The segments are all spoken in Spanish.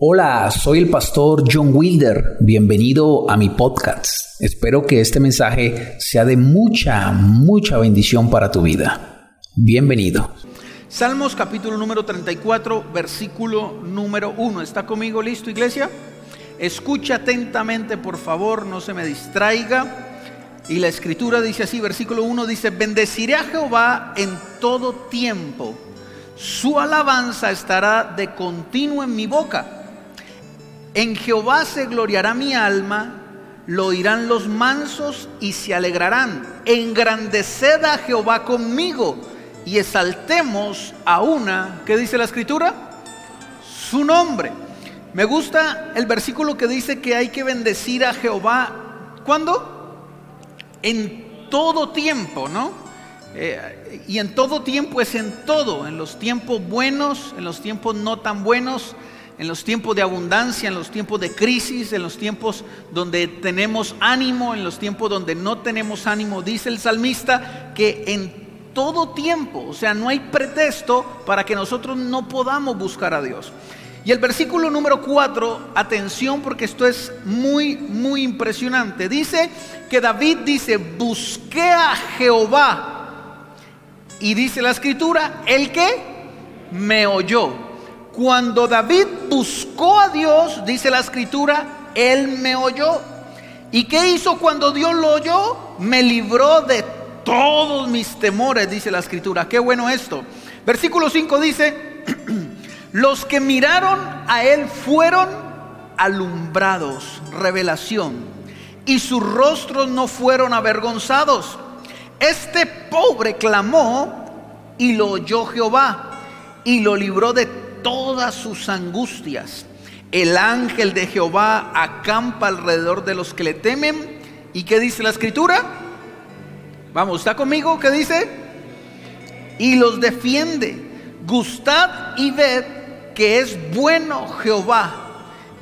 Hola, soy el pastor John Wilder. Bienvenido a mi podcast. Espero que este mensaje sea de mucha, mucha bendición para tu vida. Bienvenido. Salmos capítulo número 34, versículo número 1. ¿Está conmigo listo, iglesia? Escucha atentamente, por favor, no se me distraiga. Y la escritura dice así, versículo 1 dice, bendeciré a Jehová en todo tiempo. Su alabanza estará de continuo en mi boca. En Jehová se gloriará mi alma, lo oirán los mansos y se alegrarán. Engrandeced a Jehová conmigo y exaltemos a una, ¿qué dice la escritura? Su nombre. Me gusta el versículo que dice que hay que bendecir a Jehová. ¿Cuándo? En todo tiempo, ¿no? Eh, y en todo tiempo es en todo, en los tiempos buenos, en los tiempos no tan buenos, en los tiempos de abundancia, en los tiempos de crisis, en los tiempos donde tenemos ánimo, en los tiempos donde no tenemos ánimo. Dice el salmista que en todo tiempo, o sea, no hay pretexto para que nosotros no podamos buscar a Dios. Y el versículo número 4, atención porque esto es muy, muy impresionante. Dice que David dice, busqué a Jehová. Y dice la escritura, el que me oyó. Cuando David buscó a Dios, dice la escritura, él me oyó. ¿Y qué hizo cuando Dios lo oyó? Me libró de todos mis temores, dice la escritura. Qué bueno esto. Versículo 5 dice, los que miraron a él fueron alumbrados, revelación, y sus rostros no fueron avergonzados. Este pobre clamó y lo oyó Jehová y lo libró de todas sus angustias. El ángel de Jehová acampa alrededor de los que le temen. ¿Y qué dice la escritura? Vamos, ¿está conmigo? ¿Qué dice? Y los defiende. Gustad y ved que es bueno Jehová.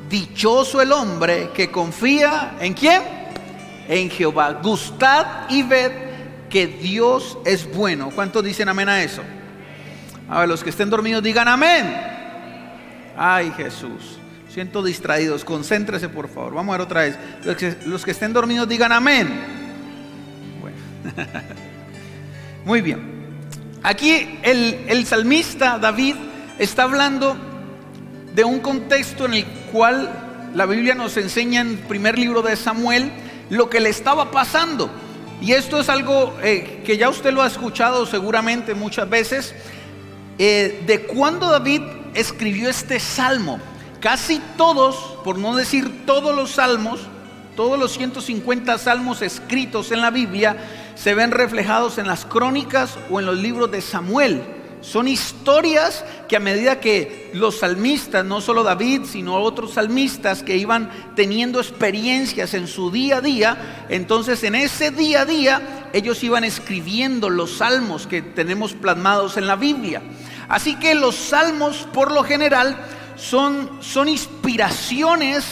Dichoso el hombre que confía en quién? En Jehová. Gustad y ved que Dios es bueno. ¿Cuántos dicen amén a eso? A ver, los que estén dormidos digan amén. Ay Jesús, siento distraídos, concéntrese por favor. Vamos a ver otra vez. Los que, estén dormidos digan amén. Bueno. Muy bien. Aquí el, el salmista David está hablando de un contexto en el cual la Biblia nos enseña en el primer libro de Samuel lo que le estaba pasando. Y esto es algo eh, que ya usted lo ha escuchado seguramente muchas veces. Eh, de cuando David escribió este salmo. Casi todos, por no decir todos los salmos, todos los 150 salmos escritos en la Biblia se ven reflejados en las crónicas o en los libros de Samuel. Son historias que a medida que los salmistas, no solo David, sino otros salmistas que iban teniendo experiencias en su día a día, entonces en ese día a día ellos iban escribiendo los salmos que tenemos plasmados en la Biblia. Así que los salmos por lo general son, son inspiraciones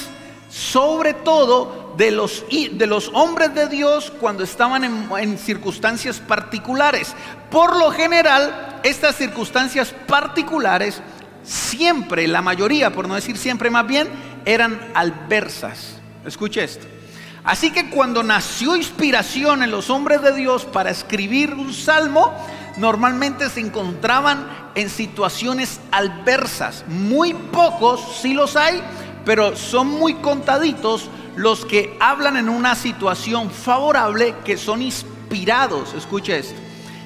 sobre todo de los, de los hombres de Dios cuando estaban en, en circunstancias particulares. Por lo general, estas circunstancias particulares siempre, la mayoría, por no decir siempre más bien, eran adversas. Escuche esto. Así que cuando nació inspiración en los hombres de Dios para escribir un salmo, normalmente se encontraban en situaciones adversas. Muy pocos, sí los hay, pero son muy contaditos los que hablan en una situación favorable que son inspirados. Escuche esto.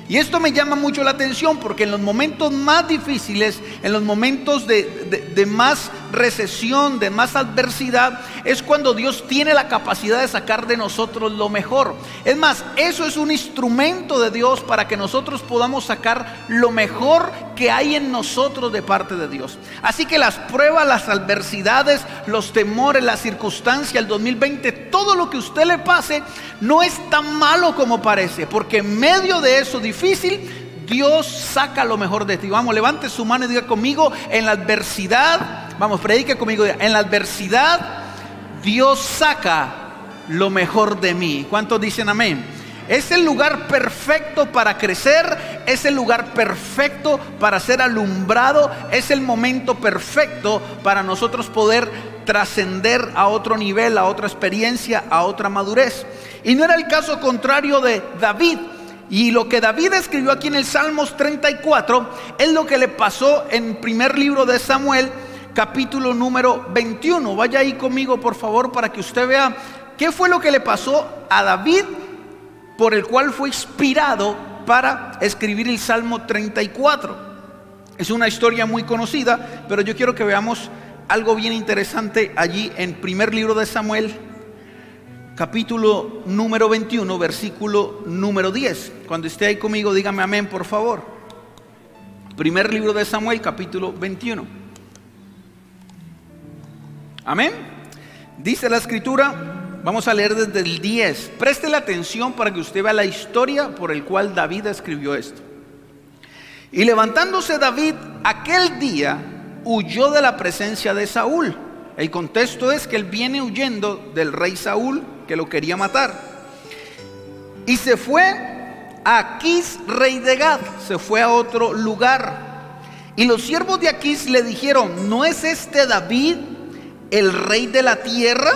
Y esto me llama mucho la atención porque en los momentos más difíciles, en los momentos de, más recesión, de más adversidad, es cuando Dios tiene la capacidad de sacar de nosotros lo mejor. Es más, eso es un instrumento de Dios para que nosotros podamos sacar lo mejor que hay en nosotros de parte de Dios. Así que las pruebas, las adversidades, los temores, las circunstancias, el 2020, todo lo que usted le pase, no es tan malo como parece, porque en medio de eso difícil, Dios saca lo mejor de ti. Vamos, levante su mano y diga conmigo, en la adversidad, vamos, predique conmigo, en la adversidad, Dios saca lo mejor de mí. ¿Cuántos dicen amén? Es el lugar perfecto para crecer, es el lugar perfecto para ser alumbrado, es el momento perfecto para nosotros poder trascender a otro nivel, a otra experiencia, a otra madurez. Y no era el caso contrario de David. Y lo que David escribió aquí en el Salmos 34 es lo que le pasó en primer libro de Samuel, capítulo número 21. Vaya ahí conmigo, por favor, para que usted vea qué fue lo que le pasó a David por el cual fue inspirado para escribir el Salmo 34. Es una historia muy conocida, pero yo quiero que veamos algo bien interesante allí en primer libro de Samuel, capítulo número 21, versículo número 10. Cuando esté ahí conmigo, dígame amén, por favor. Primer libro de Samuel, capítulo 21. Amén. Dice la escritura, vamos a leer desde el 10. Preste la atención para que usted vea la historia por el cual David escribió esto. Y levantándose David aquel día, huyó de la presencia de Saúl. El contexto es que él viene huyendo del rey Saúl que lo quería matar. Y se fue a Aquís, rey de Gad, se fue a otro lugar. Y los siervos de Aquís le dijeron, ¿no es este David el rey de la tierra?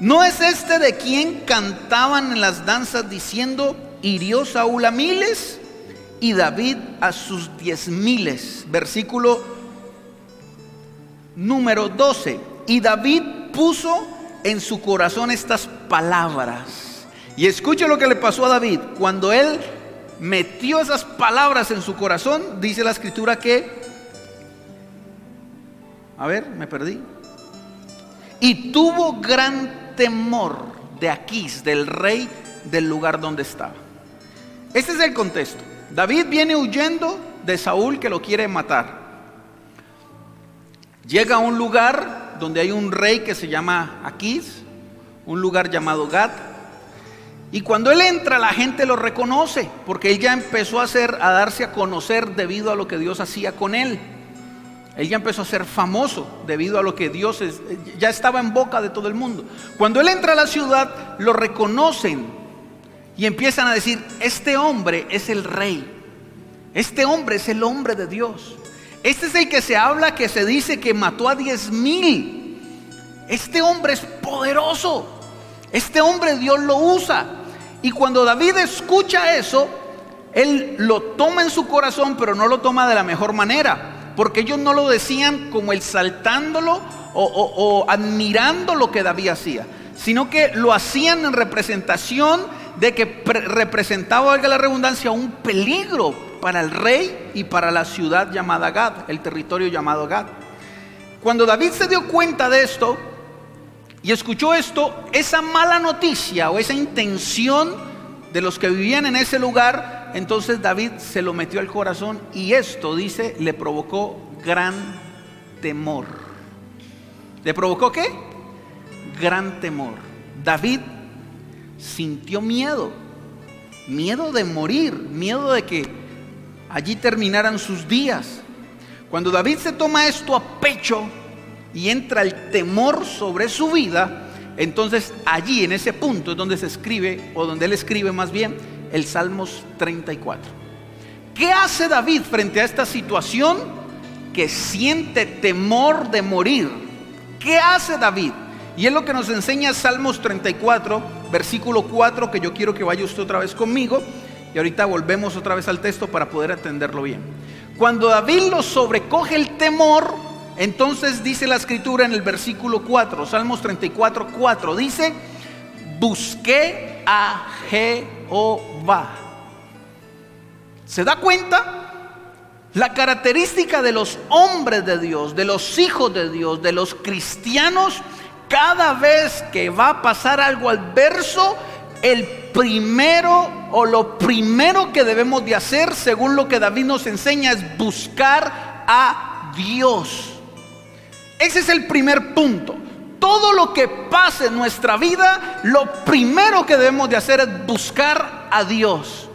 ¿No es este de quien cantaban en las danzas diciendo, hirió Saúl a miles y David a sus diez miles? Versículo número 12. Y David puso en su corazón estas palabras. Y escuche lo que le pasó a David. Cuando él metió esas palabras en su corazón, dice la escritura que... A ver, me perdí. Y tuvo gran temor de Aquís, del rey del lugar donde estaba. Este es el contexto. David viene huyendo de Saúl que lo quiere matar. Llega a un lugar donde hay un rey que se llama Aquís, un lugar llamado Gad. Y cuando él entra, la gente lo reconoce, porque él ya empezó a, hacer, a darse a conocer debido a lo que Dios hacía con él. Él ya empezó a ser famoso debido a lo que Dios ya estaba en boca de todo el mundo. Cuando él entra a la ciudad, lo reconocen y empiezan a decir, este hombre es el rey, este hombre es el hombre de Dios. Este es el que se habla, que se dice que mató a diez mil. Este hombre es poderoso. Este hombre Dios lo usa. Y cuando David escucha eso, él lo toma en su corazón, pero no lo toma de la mejor manera. Porque ellos no lo decían como exaltándolo o, o admirando lo que David hacía, sino que lo hacían en representación de que representaba, valga la redundancia, un peligro para el rey y para la ciudad llamada Gad, el territorio llamado Gad. Cuando David se dio cuenta de esto y escuchó esto, esa mala noticia o esa intención de los que vivían en ese lugar, entonces David se lo metió al corazón y esto, dice, le provocó gran temor. ¿Le provocó qué? Gran temor. David sintió miedo, miedo de morir, miedo de que allí terminaran sus días. Cuando David se toma esto a pecho y entra el temor sobre su vida, entonces allí en ese punto es donde se escribe, o donde él escribe más bien, el Salmos 34. ¿Qué hace David frente a esta situación que siente temor de morir? ¿Qué hace David? Y es lo que nos enseña Salmos 34, versículo 4, que yo quiero que vaya usted otra vez conmigo. Y ahorita volvemos otra vez al texto para poder atenderlo bien. Cuando David lo sobrecoge el temor, entonces dice la escritura en el versículo 4, Salmos 34, 4, dice, busqué a Jehová. ¿Se da cuenta? La característica de los hombres de Dios, de los hijos de Dios, de los cristianos, cada vez que va a pasar algo adverso, el primero o lo primero que debemos de hacer, según lo que David nos enseña, es buscar a Dios. Ese es el primer punto. Todo lo que pase en nuestra vida, lo primero que debemos de hacer es buscar a Dios.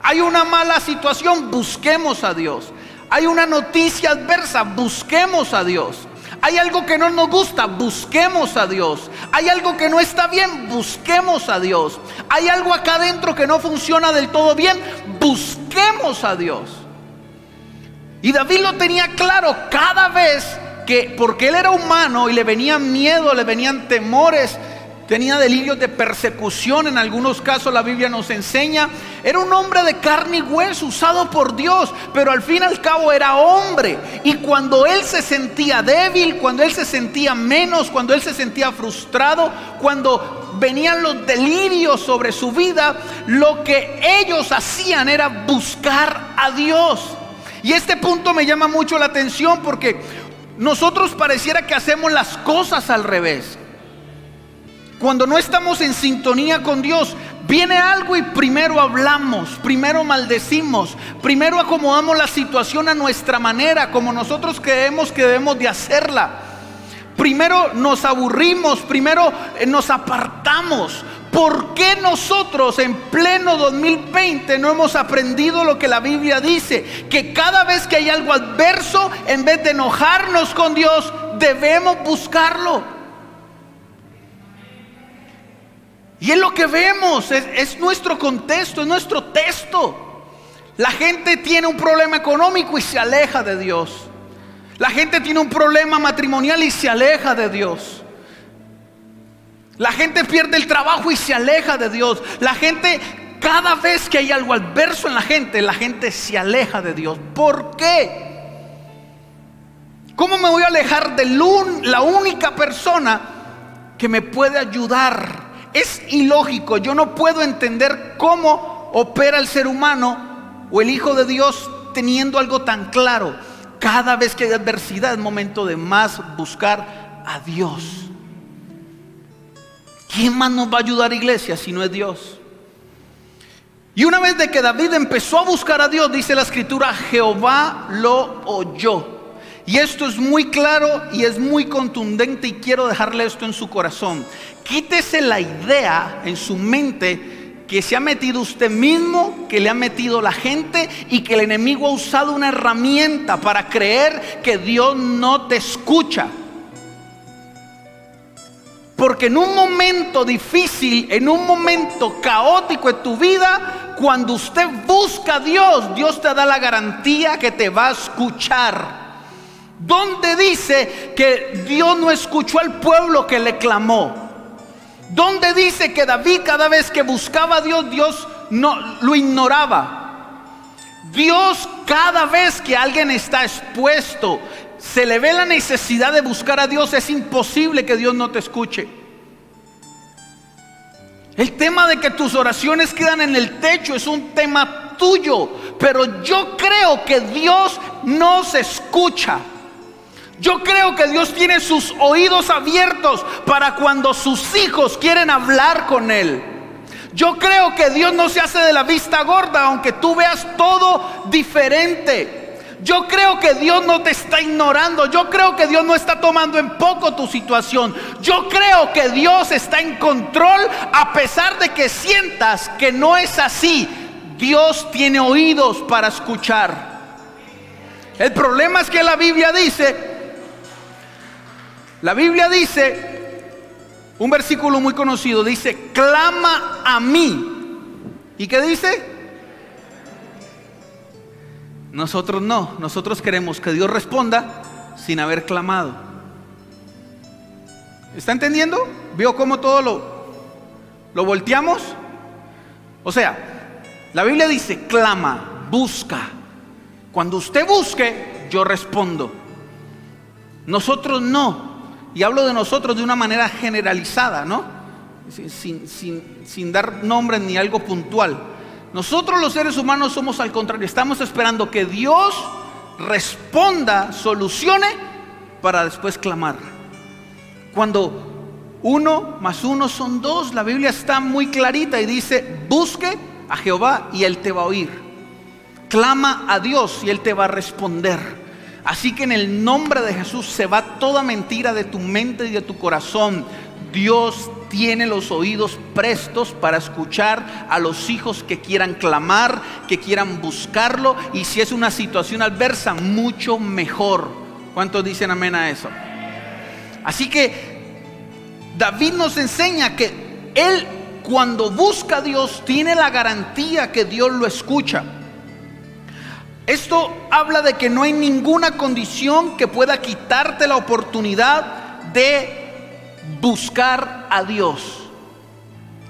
Hay una mala situación, busquemos a Dios. Hay una noticia adversa, busquemos a Dios. Hay algo que no nos gusta, busquemos a Dios. Hay algo que no está bien, busquemos a Dios. Hay algo acá adentro que no funciona del todo bien, busquemos a Dios. Y David lo tenía claro cada vez que, porque él era humano y le venían miedo, le venían temores, tenía delirios de persecución, en algunos casos la Biblia nos enseña, era un hombre de carne y hueso, usado por Dios, pero al fin y al cabo era hombre. Y cuando él se sentía débil, cuando él se sentía menos, cuando él se sentía frustrado, cuando venían los delirios sobre su vida, lo que ellos hacían era buscar a Dios. Y este punto me llama mucho la atención porque nosotros pareciera que hacemos las cosas al revés. Cuando no estamos en sintonía con Dios, viene algo y primero hablamos, primero maldecimos, primero acomodamos la situación a nuestra manera, como nosotros creemos que debemos de hacerla. Primero nos aburrimos, primero eh, nos apartamos. ¿Por qué nosotros en pleno 2020 no hemos aprendido lo que la Biblia dice? Que cada vez que hay algo adverso, en vez de enojarnos con Dios, debemos buscarlo. Y es lo que vemos, es, nuestro contexto, es nuestro texto. La gente tiene un problema económico y se aleja de Dios. La gente tiene un problema matrimonial y se aleja de Dios. La gente pierde el trabajo y se aleja de Dios. La gente, cada vez que hay algo adverso en la gente, la gente se aleja de Dios. ¿Por qué? ¿Cómo me voy a alejar de la única persona que me puede ayudar es ilógico. Yo no puedo entender cómo opera el ser humano o el Hijo de Dios teniendo algo tan claro. Cada vez que hay adversidad es momento de más buscar a Dios. ¿Quién más nos va a ayudar, iglesia, si no es Dios? Y una vez de que David empezó a buscar a Dios, dice la escritura, Jehová lo oyó. Y esto es muy claro y es muy contundente y quiero dejarle esto en su corazón. Quítese la idea en su mente que se ha metido usted mismo, que le ha metido la gente y que el enemigo ha usado una herramienta para creer que Dios no te escucha. Porque en un momento difícil, en un momento caótico en tu vida, cuando usted busca a Dios, Dios te da la garantía que te va a escuchar. ¿Dónde dice que Dios no escuchó al pueblo que le clamó? ¿Dónde dice que David cada vez que buscaba a Dios, Dios no lo ignoraba? Dios cada vez que alguien está expuesto, se le ve la necesidad de buscar a Dios, es imposible que Dios no te escuche. El tema de que tus oraciones quedan en el techo es un tema tuyo, pero yo creo que Dios nos escucha. Yo creo que Dios tiene sus oídos abiertos para cuando sus hijos quieren hablar con Él. Yo creo que Dios no se hace de la vista gorda, aunque tú veas todo diferente. Yo creo que Dios no te está ignorando. Yo creo que Dios no está tomando en poco tu situación. Yo creo que Dios está en control a pesar de que sientas que no es así. Dios tiene oídos para escuchar. El problema es que la Biblia dice la Biblia dice, un versículo muy conocido, dice, clama a mí. ¿Y qué dice? Nosotros no, nosotros queremos que Dios responda sin haber clamado. ¿Está entendiendo? ¿Vio cómo todo lo, lo volteamos? O sea, la Biblia dice, clama, busca. Cuando usted busque, yo respondo. Nosotros no. Y hablo de nosotros de una manera generalizada, ¿no? Sin, dar nombre ni algo puntual. Nosotros los seres humanos somos al contrario, estamos esperando que Dios responda, solucione para después clamar. Cuando uno más uno son dos, la Biblia está muy clarita y dice, busque a Jehová y Él te va a oír. Clama a Dios y Él te va a responder. Así que en el nombre de Jesús se va toda mentira de tu mente y de tu corazón. Dios tiene los oídos prestos para escuchar a los hijos que quieran clamar, que quieran buscarlo y si es una situación adversa, mucho mejor. ¿Cuántos dicen amén a eso? Así que David nos enseña que él cuando busca a Dios tiene la garantía que Dios lo escucha. Esto habla de que no hay ninguna condición que pueda quitarte la oportunidad de buscar a Dios.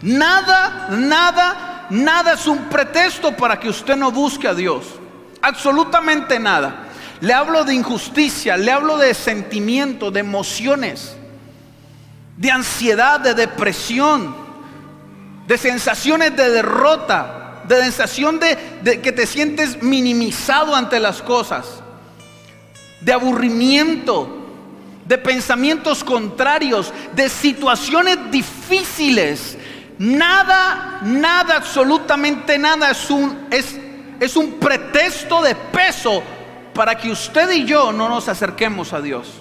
Nada, nada, nada es un pretexto para que usted no busque a Dios. Absolutamente nada. Le hablo de injusticia, le hablo de sentimientos, de emociones, de ansiedad, de depresión, de sensaciones de derrota, de sensación de, que te sientes minimizado ante las cosas, de aburrimiento, de pensamientos contrarios, de situaciones difíciles. Nada, nada, absolutamente nada es un, es, es un pretexto de peso para que usted y yo no nos acerquemos a Dios.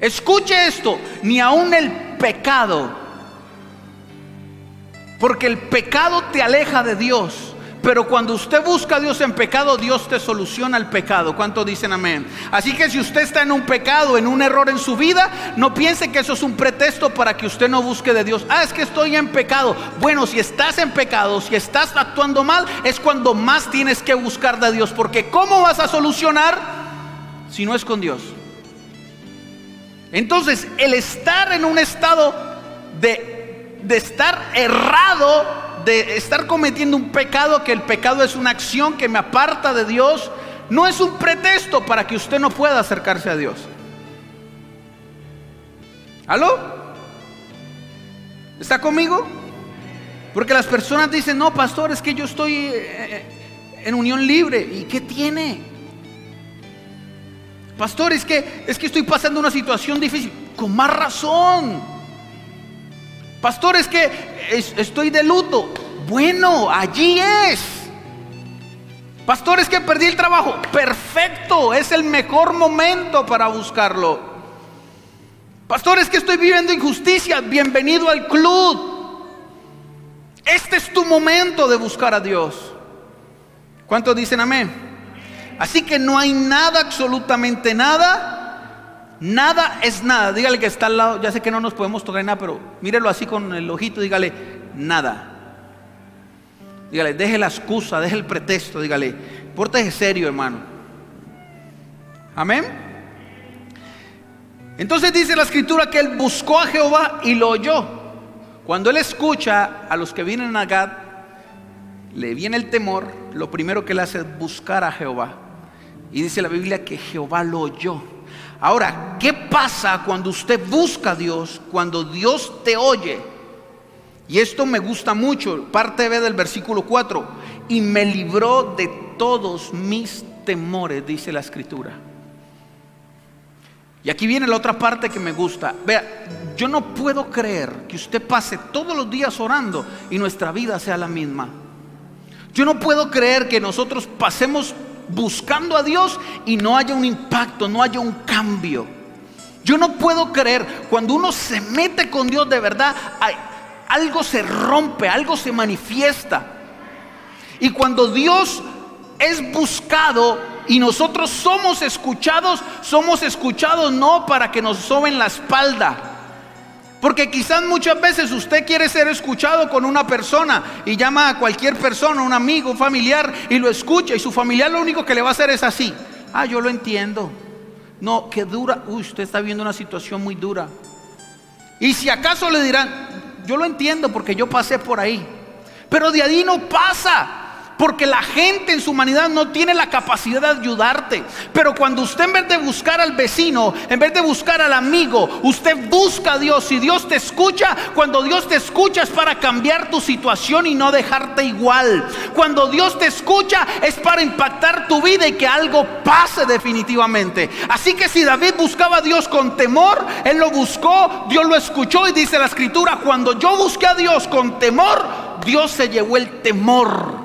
Escuche esto, ni aun el pecado, porque el pecado te aleja de Dios. Pero cuando usted busca a Dios en pecado, Dios te soluciona el pecado. ¿Cuánto dicen amén? Así que si usted está en un pecado, en un error en su vida, no piense que eso es un pretexto para que usted no busque de Dios. Ah, es que estoy en pecado. Bueno, si estás en pecado, si estás actuando mal, es cuando más tienes que buscar de Dios. Porque ¿cómo vas a solucionar si no es con Dios? Entonces, el estar en un estado de, de estar errado de estar cometiendo un pecado, que el pecado es una acción que me aparta de Dios, no es un pretexto para que usted no pueda acercarse a Dios. ¿Aló? ¿Está conmigo? Porque las personas dicen, no, pastor, es que yo estoy eh, eh, en unión libre. ¿Y qué tiene? Pastor, es que, es que estoy pasando una situación difícil. Con más razón. Pastor, es que estoy de luto. Bueno, allí es. Pastor, es que perdí el trabajo. Perfecto, es el mejor momento para buscarlo. Pastor, es que estoy viviendo injusticia. Bienvenido al club. Este es tu momento de buscar a Dios. ¿Cuántos dicen amén? Así que no hay nada, absolutamente nada Nada es nada. Dígale que está al lado. Ya sé que no nos podemos tocar nada, pero mírelo así con el ojito. Dígale, nada. Dígale, deje la excusa, deje el pretexto. Dígale, pórtese serio, hermano. Amén. Entonces dice la escritura que él buscó a Jehová y lo oyó. Cuando él escucha a los que vienen a Gad, le viene el temor. Lo primero que él hace es buscar a Jehová. Y dice la Biblia que Jehová lo oyó. Ahora, ¿qué pasa cuando usted busca a Dios, cuando Dios te oye? Y esto me gusta mucho, parte B del versículo 4, y me libró de todos mis temores, dice la escritura. Y aquí viene la otra parte que me gusta. Vea, yo no puedo creer que usted pase todos los días orando y nuestra vida sea la misma. Yo no puedo creer que nosotros pasemos buscando a Dios y no haya un impacto, no haya un cambio. Yo no puedo creer, cuando uno se mete con Dios de verdad, algo se rompe, algo se manifiesta. Y cuando Dios es buscado y nosotros somos escuchados, somos escuchados no para que nos soben la espalda porque quizás muchas veces usted quiere ser escuchado con una persona y llama a cualquier persona, un amigo, un familiar, y lo escucha y su familiar lo único que le va a hacer es así. Ah, yo lo entiendo. No, que dura. Uy, usted está viendo una situación muy dura. Y si acaso le dirán, yo lo entiendo porque yo pasé por ahí. Pero de ahí no pasa. Porque la gente en su humanidad no tiene la capacidad de ayudarte. Pero cuando usted en vez de buscar al vecino, en vez de buscar al amigo, usted busca a Dios y Dios te escucha, cuando Dios te escucha es para cambiar tu situación y no dejarte igual. Cuando Dios te escucha es para impactar tu vida y que algo pase definitivamente. Así que si David buscaba a Dios con temor, él lo buscó, Dios lo escuchó y dice la escritura, cuando yo busqué a Dios con temor, Dios se llevó el temor.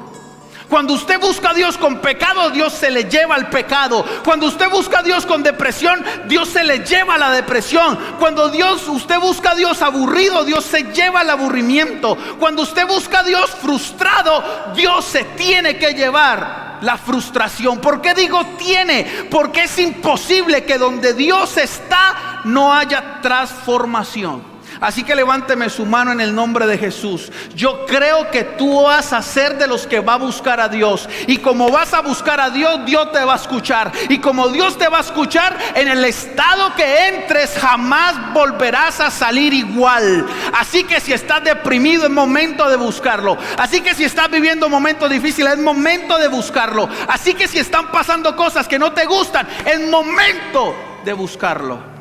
Cuando usted busca a Dios con pecado, Dios se le lleva al pecado. Cuando usted busca a Dios con depresión, Dios se le lleva a la depresión. Cuando Dios, usted busca a Dios aburrido, Dios se lleva al aburrimiento. Cuando usted busca a Dios frustrado, Dios se tiene que llevar la frustración. ¿Por qué digo tiene? Porque es imposible que donde Dios está no haya transformación. Así que levánteme su mano en el nombre de Jesús. Yo creo que tú vas a ser de los que va a buscar a Dios. Y como vas a buscar a Dios, Dios te va a escuchar. Y como Dios te va a escuchar, en el estado que entres jamás volverás a salir igual. Así que si estás deprimido es momento de buscarlo. Así que si estás viviendo momentos difíciles es momento de buscarlo. Así que si están pasando cosas que no te gustan es momento de buscarlo.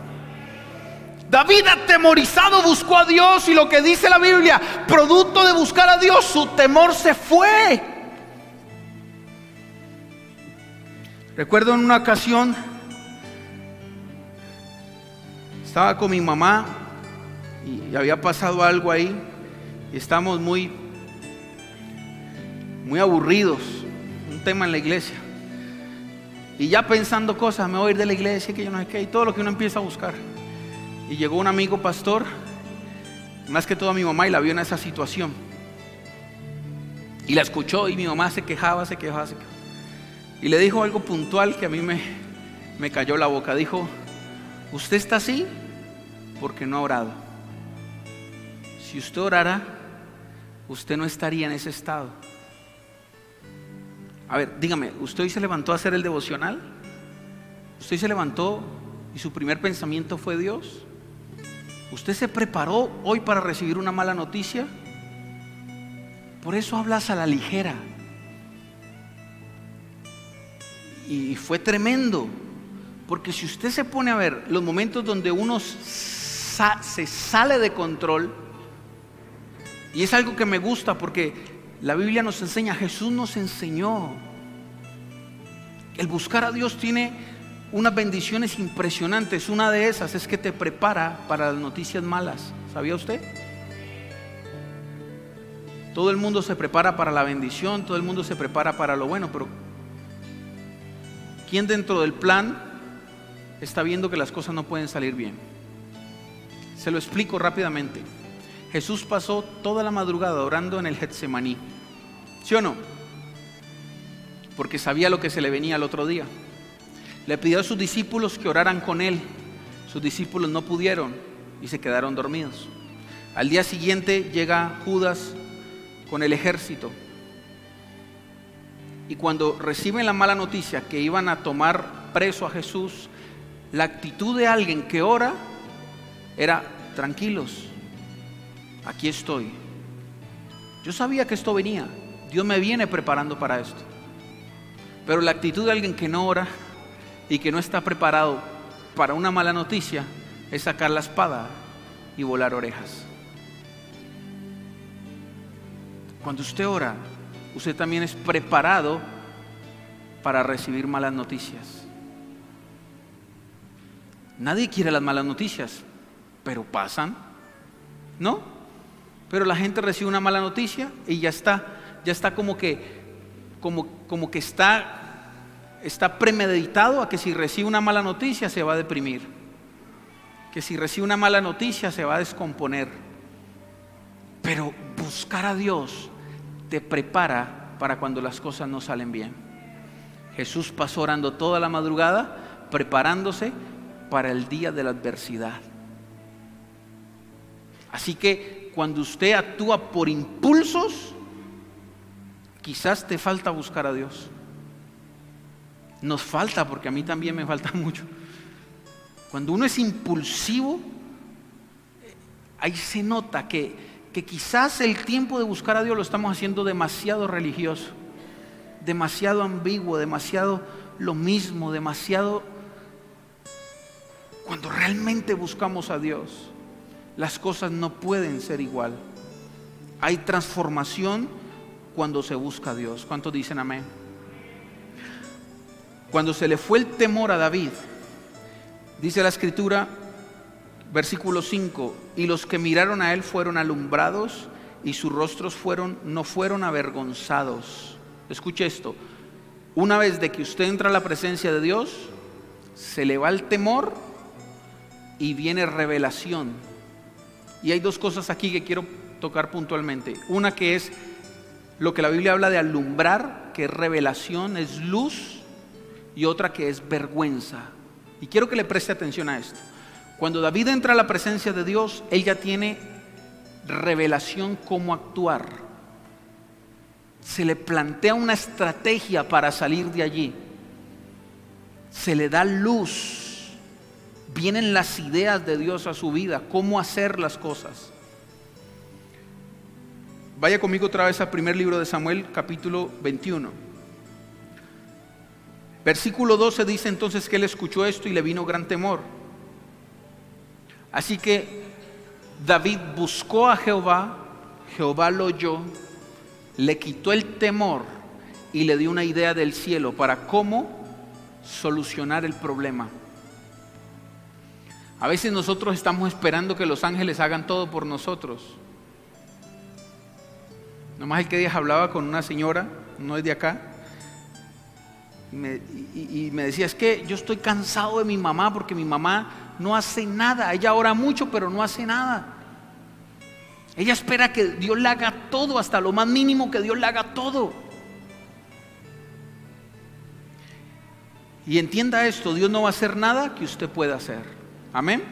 David atemorizado buscó a Dios y lo que dice la Biblia, producto de buscar a Dios, su temor se fue. Recuerdo en una ocasión, estaba con mi mamá y había pasado algo ahí y estamos muy, muy aburridos, un tema en la iglesia. Y ya pensando cosas, me voy a ir de la iglesia, que yo no sé qué, y todo lo que uno empieza a buscar. Y llegó un amigo pastor, más que todo a mi mamá, y la vio en esa situación. Y la escuchó y mi mamá se quejaba, se quejaba, se quejaba. Y le dijo algo puntual que a mí me, me cayó la boca. Dijo, usted está así porque no ha orado. Si usted orara, usted no estaría en ese estado. A ver, dígame, ¿usted hoy se levantó a hacer el devocional? ¿Usted se levantó y su primer pensamiento fue Dios? ¿Usted se preparó hoy para recibir una mala noticia? Por eso hablas a la ligera. Y fue tremendo. Porque si usted se pone a ver los momentos donde uno se sale de control, y es algo que me gusta porque la Biblia nos enseña, Jesús nos enseñó. El buscar a Dios tiene unas bendiciones impresionantes. Una de esas es que te prepara para las noticias malas. ¿Sabía usted? Todo el mundo se prepara para la bendición, todo el mundo se prepara para lo bueno, pero ¿quién dentro del plan está viendo que las cosas no pueden salir bien? Se lo explico rápidamente. Jesús pasó toda la madrugada orando en el Getsemaní. ¿Sí o no? Porque sabía lo que se le venía al otro día. Le pidió a sus discípulos que oraran con él. Sus discípulos no pudieron y se quedaron dormidos. Al día siguiente llega Judas con el ejército. Y cuando reciben la mala noticia que iban a tomar preso a Jesús, la actitud de alguien que ora era, tranquilos, aquí estoy. Yo sabía que esto venía, Dios me viene preparando para esto. Pero la actitud de alguien que no ora y que no está preparado para una mala noticia es sacar la espada y volar orejas. Cuando usted ora, usted también es preparado para recibir malas noticias. Nadie quiere las malas noticias, pero pasan, ¿no? Pero la gente recibe una mala noticia y ya está, ya está como que, como, como que está está premeditado a que si recibe una mala noticia se va a deprimir, que si recibe una mala noticia se va a descomponer. Pero buscar a Dios te prepara para cuando las cosas no salen bien. Jesús pasó orando toda la madrugada, preparándose para el día de la adversidad. Así que cuando usted actúa por impulsos, quizás te falta buscar a Dios. Nos falta, porque a mí también me falta mucho. Cuando uno es impulsivo, ahí se nota que, que quizás el tiempo de buscar a Dios lo estamos haciendo demasiado religioso, demasiado ambiguo, demasiado lo mismo, demasiado... Cuando realmente buscamos a Dios, las cosas no pueden ser igual. Hay transformación cuando se busca a Dios. ¿Cuántos dicen amén? Cuando se le fue el temor a David, dice la escritura, versículo 5, y los que miraron a él fueron alumbrados y sus rostros fueron, no fueron avergonzados. Escuche esto, una vez de que usted entra a la presencia de Dios, se le va el temor y viene revelación. Y hay dos cosas aquí que quiero tocar puntualmente. Una que es lo que la Biblia habla de alumbrar, que es revelación, es luz y otra que es vergüenza. Y quiero que le preste atención a esto. Cuando David entra a la presencia de Dios, él ya tiene revelación cómo actuar. Se le plantea una estrategia para salir de allí. Se le da luz. Vienen las ideas de Dios a su vida, cómo hacer las cosas. Vaya conmigo otra vez al primer libro de Samuel, capítulo 21. Versículo 12 dice entonces que él escuchó esto y le vino gran temor. Así que David buscó a Jehová, Jehová lo oyó, le quitó el temor y le dio una idea del cielo para cómo solucionar el problema. A veces nosotros estamos esperando que los ángeles hagan todo por nosotros. Nomás el que día hablaba con una señora, no es de acá, y me, decía, es que yo estoy cansado de mi mamá porque mi mamá no hace nada. Ella ora mucho, pero no hace nada. Ella espera que Dios le haga todo, hasta lo más mínimo que Dios le haga todo. Y entienda esto, Dios no va a hacer nada que usted pueda hacer. Amén.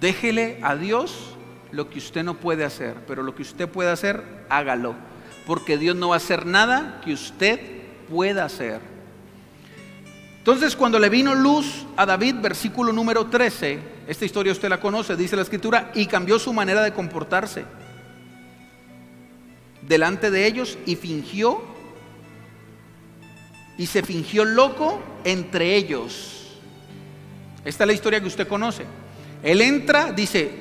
Déjele a Dios lo que usted no puede hacer, pero lo que usted puede hacer, hágalo. Porque Dios no va a hacer nada que usted pueda hacer. Entonces cuando le vino luz a David, versículo número 13, esta historia usted la conoce, dice la escritura, y cambió su manera de comportarse delante de ellos y fingió, y se fingió loco entre ellos. Esta es la historia que usted conoce. Él entra, dice,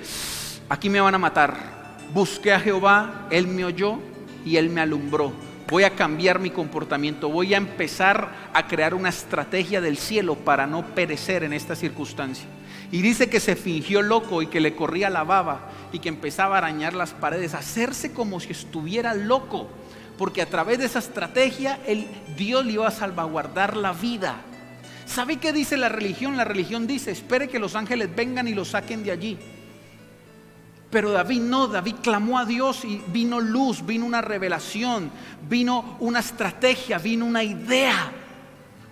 aquí me van a matar. Busqué a Jehová, Él me oyó y Él me alumbró. Voy a cambiar mi comportamiento, voy a empezar a crear una estrategia del cielo para no perecer en esta circunstancia. Y dice que se fingió loco y que le corría la baba y que empezaba a arañar las paredes, hacerse como si estuviera loco, porque a través de esa estrategia el Dios le iba a salvaguardar la vida. ¿Sabe qué dice la religión? La religión dice, espere que los ángeles vengan y lo saquen de allí. Pero David no, David clamó a Dios y vino luz, vino una revelación, vino una estrategia, vino una idea.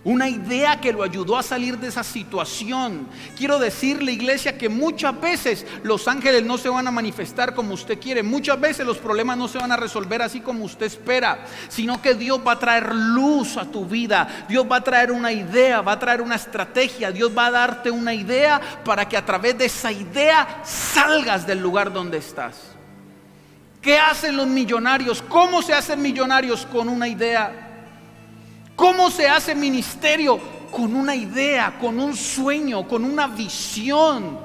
Una idea que lo ayudó a salir de esa situación. Quiero decirle, iglesia, que muchas veces los ángeles no se van a manifestar como usted quiere. Muchas veces los problemas no se van a resolver así como usted espera. Sino que Dios va a traer luz a tu vida. Dios va a traer una idea, va a traer una estrategia. Dios va a darte una idea para que a través de esa idea salgas del lugar donde estás. ¿Qué hacen los millonarios? ¿Cómo se hacen millonarios con una idea? ¿Cómo se hace ministerio? Con una idea, con un sueño, con una visión.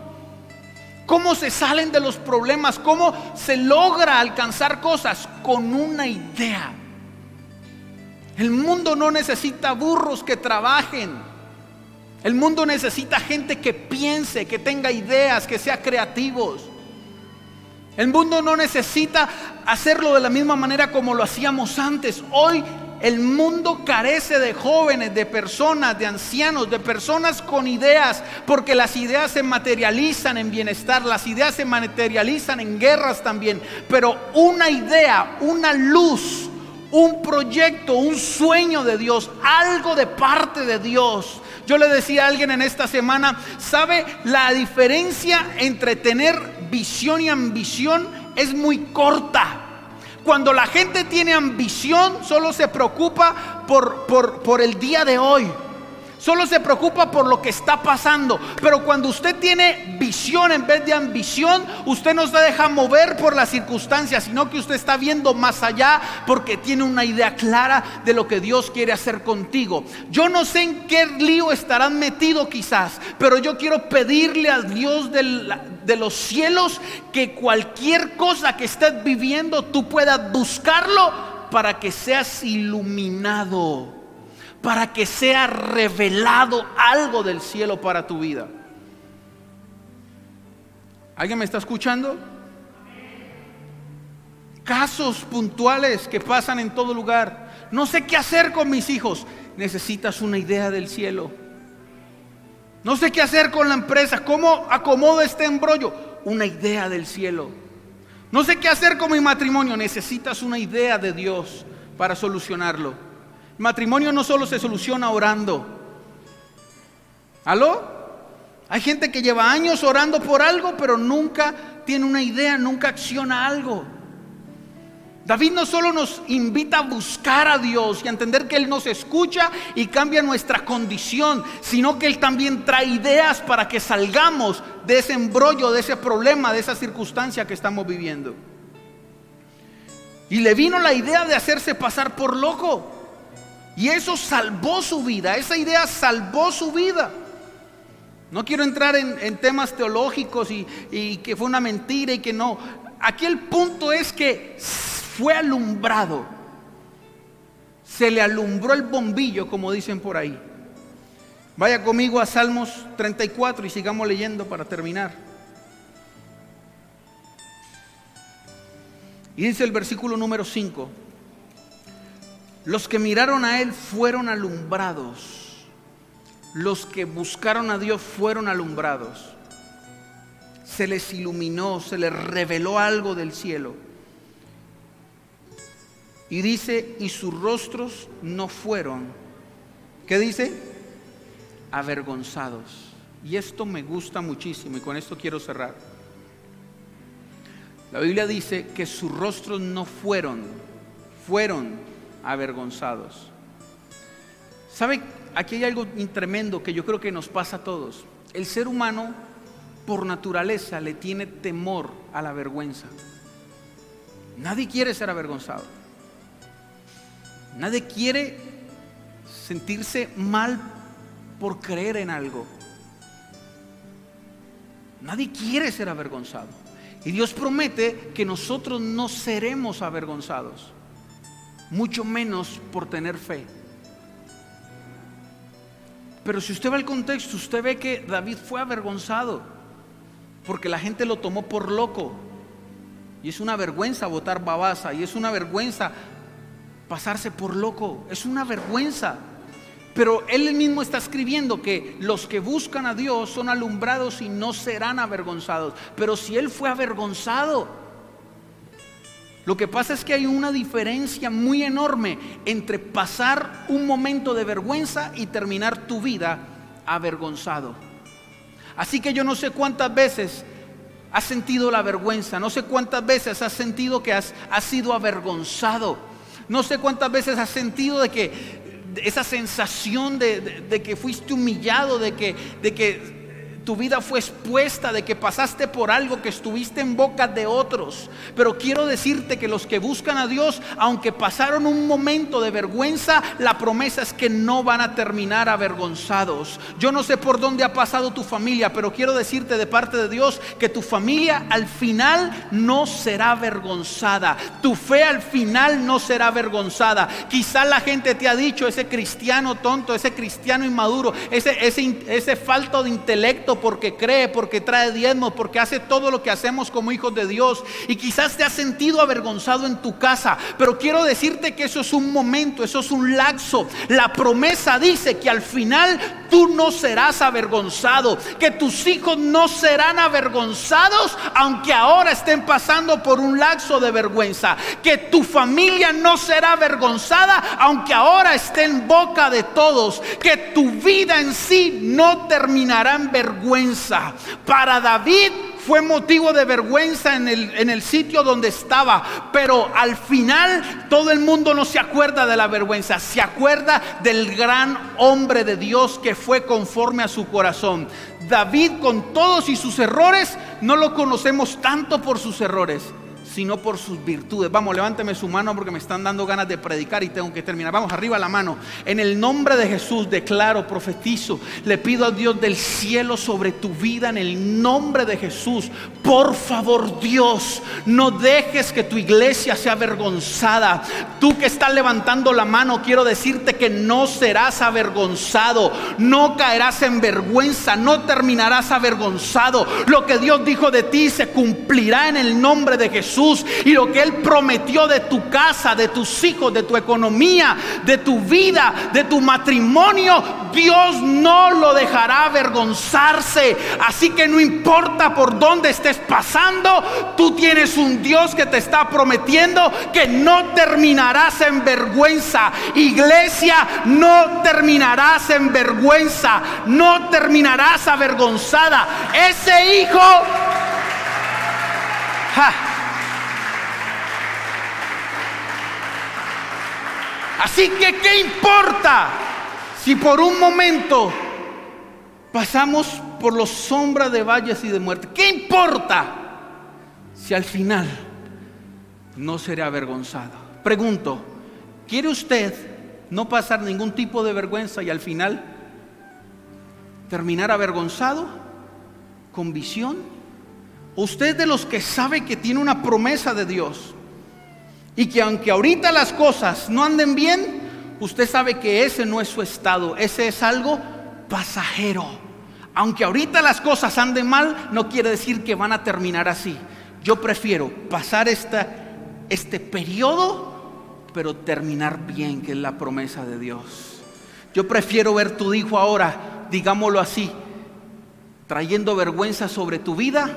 ¿Cómo se salen de los problemas? ¿Cómo se logra alcanzar cosas? Con una idea. El mundo no necesita burros que trabajen. El mundo necesita gente que piense, que tenga ideas, que sea creativos. El mundo no necesita hacerlo de la misma manera como lo hacíamos antes. Hoy el mundo carece de jóvenes, de personas, de ancianos, de personas con ideas, porque las ideas se materializan en bienestar, las ideas se materializan en guerras también, pero una idea, una luz, un proyecto, un sueño de Dios, algo de parte de Dios. Yo le decía a alguien en esta semana, ¿sabe la diferencia entre tener visión y ambición? Es muy corta. Cuando la gente tiene ambición, solo se preocupa por, por, por el día de hoy. Solo se preocupa por lo que está pasando. Pero cuando usted tiene visión en vez de ambición, usted no se deja mover por las circunstancias, sino que usted está viendo más allá porque tiene una idea clara de lo que Dios quiere hacer contigo. Yo no sé en qué lío estarán metido quizás, pero yo quiero pedirle al Dios de los cielos que cualquier cosa que estés viviendo, tú puedas buscarlo para que seas iluminado para que sea revelado algo del cielo para tu vida. ¿Alguien me está escuchando? Casos puntuales que pasan en todo lugar. No sé qué hacer con mis hijos. Necesitas una idea del cielo. No sé qué hacer con la empresa. ¿Cómo acomodo este embrollo? Una idea del cielo. No sé qué hacer con mi matrimonio. Necesitas una idea de Dios para solucionarlo. Matrimonio no solo se soluciona orando. ¿Aló? Hay gente que lleva años orando por algo, pero nunca tiene una idea, nunca acciona algo. David no solo nos invita a buscar a Dios y a entender que Él nos escucha y cambia nuestra condición, sino que Él también trae ideas para que salgamos de ese embrollo, de ese problema, de esa circunstancia que estamos viviendo. Y le vino la idea de hacerse pasar por loco. Y eso salvó su vida, esa idea salvó su vida. No quiero entrar en, temas teológicos y, y que fue una mentira y que no. Aquí el punto es que fue alumbrado. Se le alumbró el bombillo, como dicen por ahí. Vaya conmigo a Salmos 34 y sigamos leyendo para terminar. Y dice el versículo número 5, los que miraron a Él fueron alumbrados, los que buscaron a Dios fueron alumbrados, se les iluminó, se les reveló algo del cielo. Y dice, y sus rostros no fueron, ¿qué dice? Avergonzados. Y esto me gusta muchísimo y con esto quiero cerrar. La Biblia dice que sus rostros no fueron, fueron avergonzados. ¿Sabe? Aquí hay algo tremendo que yo creo que nos pasa a todos. El ser humano, por naturaleza, le tiene temor a la vergüenza. Nadie quiere ser avergonzado. Nadie quiere sentirse mal por creer en algo. Nadie quiere ser avergonzado. Y Dios promete que nosotros no seremos avergonzados, mucho menos por tener fe. Pero si usted va al contexto, usted ve que David fue avergonzado porque la gente lo tomó por loco. Y es una vergüenza votar babasa, y es una vergüenza pasarse por loco. Es una vergüenza. Pero él mismo está escribiendo que los que buscan a Dios son alumbrados y no serán avergonzados. Pero si él fue avergonzado, lo que pasa es que hay una diferencia muy enorme entre pasar un momento de vergüenza y terminar tu vida avergonzado. Así que yo no sé cuántas veces has sentido la vergüenza, no sé cuántas veces has sentido que has, sido avergonzado. No sé cuántas veces has sentido de que esa sensación de, que fuiste humillado, de que, de que tu vida fue expuesta, de que pasaste por algo, que estuviste en boca de otros. Pero quiero decirte que los que buscan a Dios, aunque pasaron un momento de vergüenza, la promesa es que no van a terminar avergonzados. Yo no sé por dónde ha pasado tu familia, pero quiero decirte de parte de Dios que tu familia al final no será avergonzada. Tu fe al final no será avergonzada. Quizá la gente te ha dicho, ese cristiano tonto, ese cristiano inmaduro, ese, ese, ese falto de intelecto porque cree, porque trae diezmos, porque hace todo lo que hacemos como hijos de Dios. Y quizás te has sentido avergonzado en tu casa, pero quiero decirte que eso es un momento, eso es un laxo. La promesa dice que al final tú no serás avergonzado, que tus hijos no serán avergonzados, aunque ahora estén pasando por un laxo de vergüenza, que tu familia no será avergonzada, aunque ahora esté en boca de todos, que tu vida en sí no terminará en vergüenza para David fue motivo de vergüenza en el, en el sitio donde estaba, pero al final todo el mundo no se acuerda de la vergüenza, se acuerda del gran hombre de Dios que fue conforme a su corazón. David con todos y sus errores, no lo conocemos tanto por sus errores, sino por sus virtudes. Vamos, levánteme su mano porque me están dando ganas de predicar y tengo que terminar. Vamos, arriba la mano. En el nombre de Jesús declaro, profetizo, le pido a Dios del cielo sobre tu vida, en el nombre de Jesús. Por favor, Dios, no dejes que tu iglesia sea avergonzada. Tú que estás levantando la mano, quiero decirte que no serás avergonzado, no caerás en vergüenza, no terminarás avergonzado. Lo que Dios dijo de ti se cumplirá en el nombre de Jesús Y lo que Él prometió de tu casa, de tus hijos, de tu economía, de tu vida, de tu matrimonio, Dios no lo dejará avergonzarse. Así que no importa por dónde estés pasando, tú tienes un Dios que te está prometiendo que no terminarás en vergüenza. Iglesia, no terminarás en vergüenza, no terminarás avergonzada. Ese hijo... Así que, ¿qué importa si por un momento pasamos por los sombras de valles y de muerte? ¿Qué importa si al final no seré avergonzado? Pregunto, ¿quiere usted no pasar ningún tipo de vergüenza y al final terminar avergonzado? ¿Con visión? Usted de los que sabe que tiene una promesa de Dios y que aunque ahorita las cosas no anden bien, usted sabe que ese no es su estado, ese es algo pasajero. Aunque ahorita las cosas anden mal, no quiere decir que van a terminar así. Yo prefiero pasar este periodo, pero terminar bien, que es la promesa de Dios. Yo prefiero ver tu hijo ahora, digámoslo así, trayendo vergüenza sobre tu vida,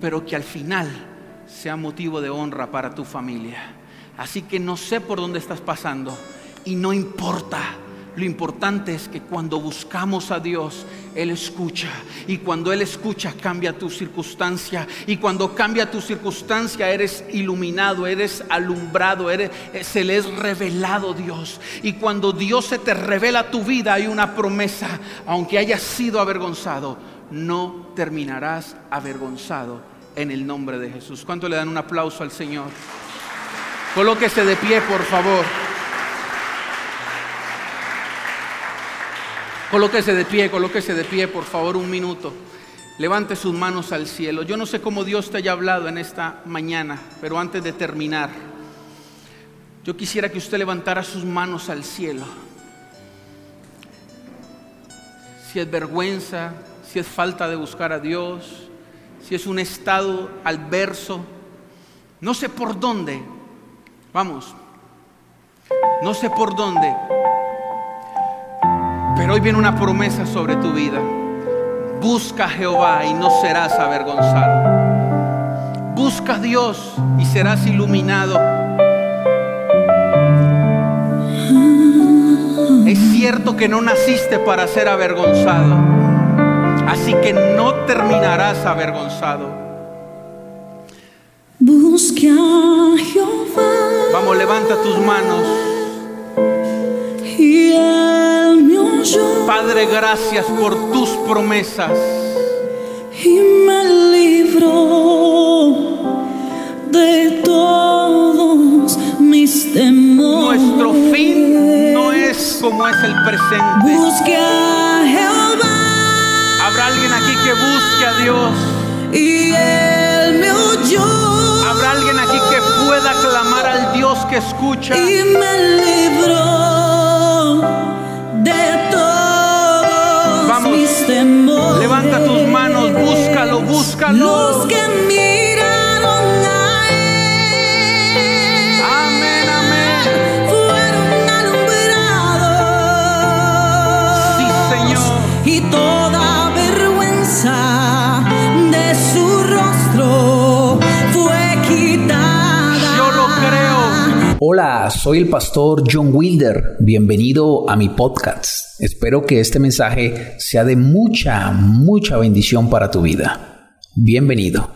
pero que al final sea motivo de honra para tu familia. Así que no sé por dónde estás pasando y no importa. Lo importante es que cuando buscamos a Dios, Él escucha. Y cuando Él escucha, cambia tu circunstancia. Y cuando cambia tu circunstancia, eres iluminado, eres alumbrado, eres, se le es revelado Dios. Y cuando Dios se te revela tu vida, hay una promesa. Aunque hayas sido avergonzado, no terminarás avergonzado en el nombre de Jesús. ¿Cuánto le dan un aplauso al Señor? Colóquese de pie, por favor. Colóquese de pie, colóquese de pie, por favor, un minuto. Levante sus manos al cielo. Yo no sé cómo Dios te haya hablado en esta mañana, pero antes de terminar, yo quisiera que usted levantara sus manos al cielo. Si es vergüenza, si es falta de buscar a Dios, si es un estado adverso, no sé por dónde, vamos, no sé por dónde, pero hoy viene una promesa sobre tu vida. Busca a Jehová y no serás avergonzado. Busca a Dios y serás iluminado. Es cierto que no naciste para ser avergonzado. Así que no terminarás avergonzado. Busque a Jehová. Vamos, levanta tus manos. Y él me oyó. Padre, gracias por tus promesas. Y me libró de todos mis temores. Nuestro fin no es como es el presente. Busque a Jehová. Habrá alguien aquí que busque a Dios. Y él me oyó. Habrá alguien aquí que pueda clamar al Dios que escucha. Y me libró de todos Vamos. mis temores. Levanta tus manos, búscalo, búscalo. Que miraron Hola, soy el pastor John Wilder. Bienvenido a mi podcast. Espero que este mensaje sea de mucha, mucha bendición para tu vida. Bienvenido.